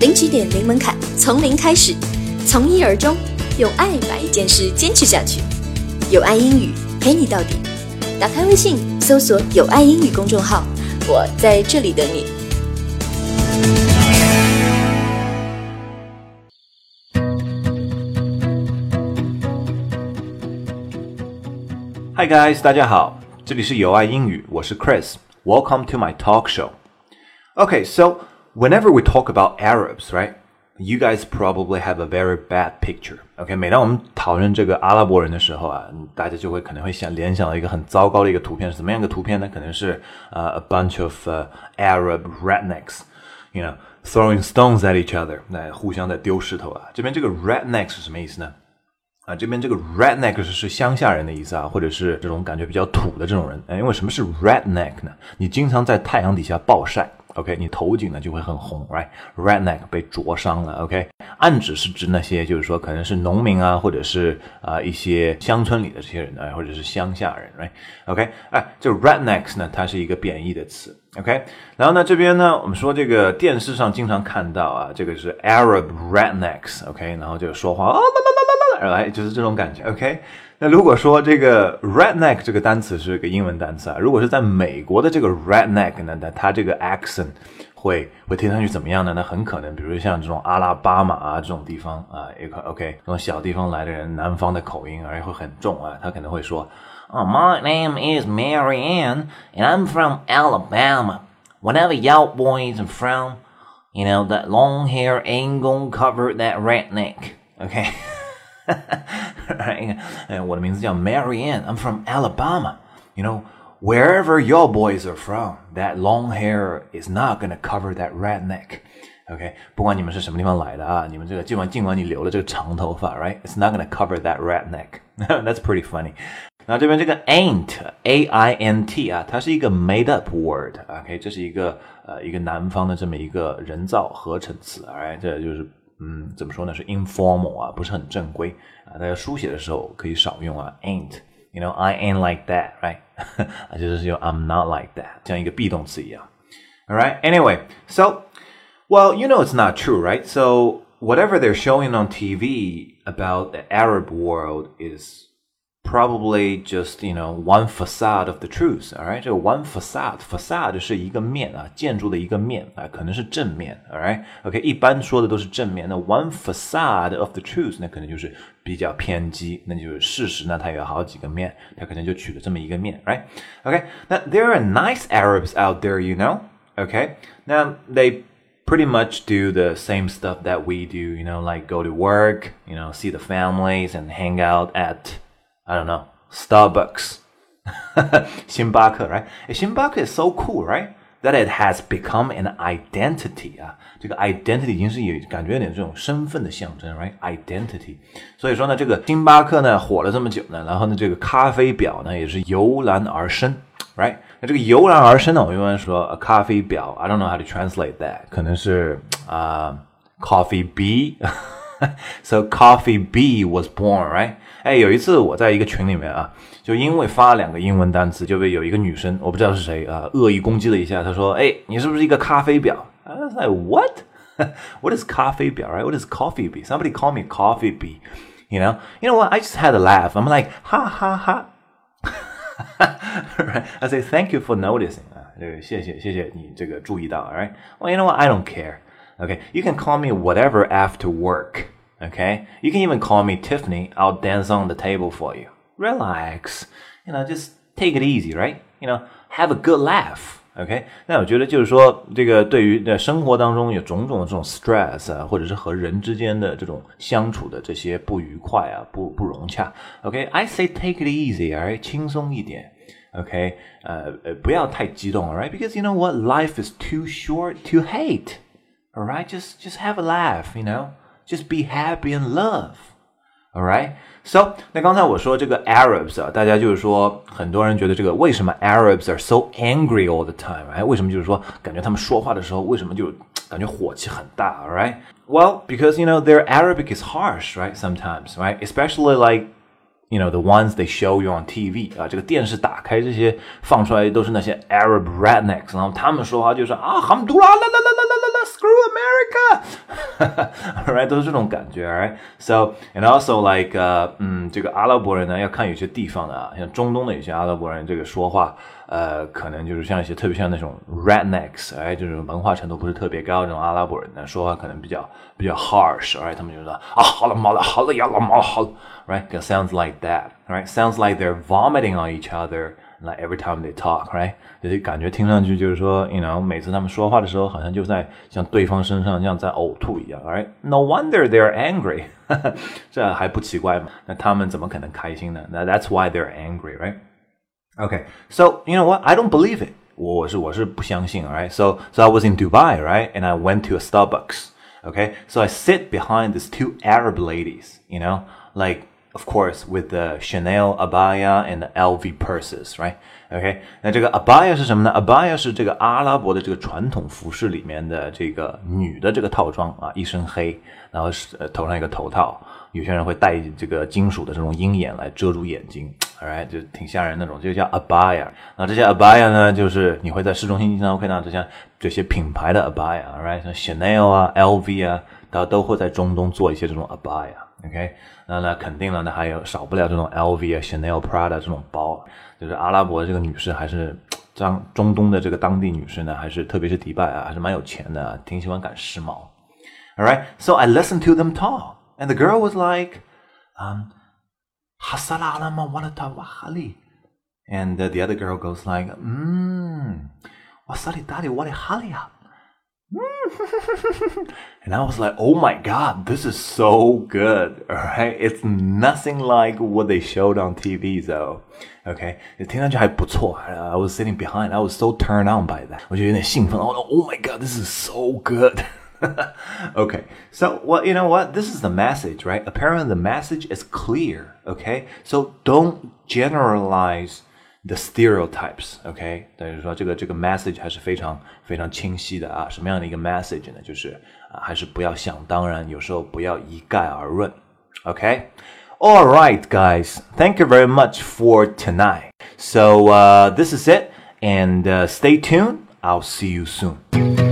零起点，零门槛，从零开始，从一而终，用爱把一件事坚持下去。有爱英语陪你到底。打开微信，搜索“有爱英语”公众号，我在这里等你。Hi guys，大家好，这里是有爱英语，我是 Chris。Welcome to my talk show. OK，so whenever we talk about Arabs, right? You guys probably have a very bad picture. OK，每当我们讨论这个阿拉伯人的时候啊，大家就会可能会想联想到一个很糟糕的一个图片是怎么样一个图片呢？可能是呃、a bunch of、Arab rednecks，you know throwing stones at each other，那互相在丢石头啊。这边这个 redneck 是什么意思呢？啊，这边这个 redneck 是是乡下人的意思啊，或者是这种感觉比较土的这种人。哎，因为什么是 redneck 呢？你经常在太阳底下暴晒。OK，你头颈呢就会很红，right？Redneck 被灼伤了，OK？暗指是指那些就是说可能是农民啊，或者是啊一些乡村里的这些人啊，或者是乡下人，right？OK？哎，这 rednecks 呢，它是一个贬义的词，OK？然后呢，这边呢，我们说这个电视上经常看到啊，这个是 Arab rednecks，OK？然后就说话啊啦啦啦啦啦，来就是这种感觉，OK？那如果说这个 redneck 这个单词是个英文单词啊，如果是在美国的这个 redneck 呢，那它这个 accent 会会听上去怎么样呢？那很可能，比如像这种阿拉巴马啊这种地方啊，一个 OK 这种小地方来的人，南方的口音而且会很重啊，他可能会说，Oh, my name is Mary Ann, and I'm from Alabama. Whatever y'all boys are from, you know that long hair ain't gonna cover that redneck. Okay. right? And 我的名字叫 Mary Ann. I'm from Alabama. You know, wherever your boys are from, that long hair is not gonna cover that redneck. OK，不管你们是什么地方来的啊，你们这个尽管尽管你留了这个长头发，right？It's not gonna cover that redneck. That's pretty funny. 那这边这个 ain't a i n t 啊，它是一个 made up word。OK，这是一个呃一个南方的这么一个人造合成词。Alright，这就是 嗯，怎么说呢？是 informal 啊，不是很正规啊。大家书写的时候可以少用啊，ain't，you know I ain't like that，right？啊，就是用 I'm not like that，像一个 be 动词一样。All right. Anyway, so well, you know it's not true, right? So whatever they're showing on TV about the Arab world is probably just you know one facade of the truth. Alright，这个 one facade facade 是一个面啊，建筑的一个面啊，可能是正面。Alright，OK，、okay, 一般说的都是正面。那 one facade of the truth，那可能就是比较偏激，那就是事实呢，它有好几个面，它可能就取了这么一个面。Right？OK，、okay? 那 there are nice Arabs out there, you know. Okay, now they pretty much do the same stuff that we do, you know, like go to work, you know, see the families and hang out at I don't know, Starbucks, 星巴克, right? Shinbaku is so cool, right? That it has become an identity 啊，这个 identity 已经是有感觉有点这种身份的象征，right？identity。所以说呢，这个星巴克呢火了这么久呢，然后呢，这个咖啡表呢也是油然而生，right？那这个油然而生呢，我一般说咖啡表，I don't know how to translate that，可能是啊、uh, coffee bee。 so coffee bee was born, right? 哎，有一次我在一个群里面啊，就因为发两个英文单词，就被有一个女生，我不知道是谁啊，恶意攻击了一下。她说：“哎，你是不是一个咖啡婊？” I was like, "What? What is 咖啡婊? Right? What is coffee bee? Somebody call me coffee bee. You know? You know what? I just had a laugh. I'm like, ha ha ha. right? I say thank you for noticing. 啊，这个谢谢谢谢你这个注意到。All right? Well, you know what? I don't care. Okay, you can call me whatever after work. Okay, you can even call me Tiffany. I'll dance on the table for you. Relax, you know, just take it easy, right? You know, have a good laugh. OK，那我觉得就是说，这个对于在生活当中有种种的这种 stress 啊，或者是和人之间的这种相处的这些不愉快啊，不不融洽。OK，I、okay? say take it easy，哎，轻松一点。OK，呃呃，不要太激动，Alright？Because you know what, life is too short to hate. All right, just just have a laugh, you know, just be happy and love. All right, so 那刚才我说这个 Arabs 啊，大家就是说很多人觉得这个为什么 Arabs are so angry all the time？哎，为什么就是说感觉他们说话的时候为什么就感觉火气很大？All right, well because you know their Arabic is harsh, right? Sometimes, right? Especially like you know the ones they show you on TV 啊，这个电视打开这些放出来都是那些 Arab rednecks，然后他们说话就是啊，hamdullah la la la la la la screw America， ，right 都是这种感觉，right so and also like 呃嗯这个阿拉伯人呢要看有些地方的啊，像中东的有些阿拉伯人这个说话 呃可能就是像一些特别像那种 rednecks，哎就是文化程度不是特别高这种阿拉伯人呢说话可能比较比较 harsh，right 他们就说啊好了毛了好了呀了毛了好了，right sounds like that，right sounds like they're vomiting on each other。like every time they talk, right？就是感觉听上去就是说，you know，每次他们说话的时候，好像就在像对方身上像在呕吐一样，right？No wonder they're angry，这还不奇怪吗？那他们怎么可能开心呢？那 That's why they're angry, right? Okay, so you know what? I don't believe it. 我是我是不相信，right? So so I was in Dubai, right? And I went to a Starbucks. Okay, so I sit behind these two Arab ladies, you know, like of course, with the Chanel abaya and the LV purses, right? OK，那这个 abaya 是什么呢？abaya 是这个阿拉伯的这个传统服饰里面的这个女的这个套装啊，一身黑，然后是、呃、头上一个头套，有些人会戴这个金属的这种鹰眼来遮住眼睛 ，alright，就挺吓人那种，就叫 abaya。那这些 abaya 呢，就是你会在市中心经常会看到这些这些品牌的 abaya，alright，像 Chanel 啊、LV 啊，它都会在中东做一些这种 abaya。OK，那那肯定了，那还有少不了这种 LV 啊、Chanel、Prada 这种包，就是阿拉伯这个女士还是张中东的这个当地女士呢，还是特别是迪拜啊，还是蛮有钱的，挺喜欢赶时髦。All right, so I listened to them talk, and the girl was like, um, "Hasala alama walata wahali," and the other girl goes like, "Hmm, wasali dali wali halia." and I was like, oh my god, this is so good. Alright, it's nothing like what they showed on TV though. Okay, I was sitting behind, I was so turned on by that. Oh my god, this is so good. okay, so well, you know what? This is the message, right? Apparently, the message is clear. Okay, so don't generalize the stereotypes，OK，、okay? 等于说这个这个 message 还是非常非常清晰的啊。什么样的一个 message 呢？就是啊，还是不要想当然，有时候不要一概而论，OK。All right, guys, thank you very much for tonight. So uh, this is it, and uh, stay tuned. I'll see you soon.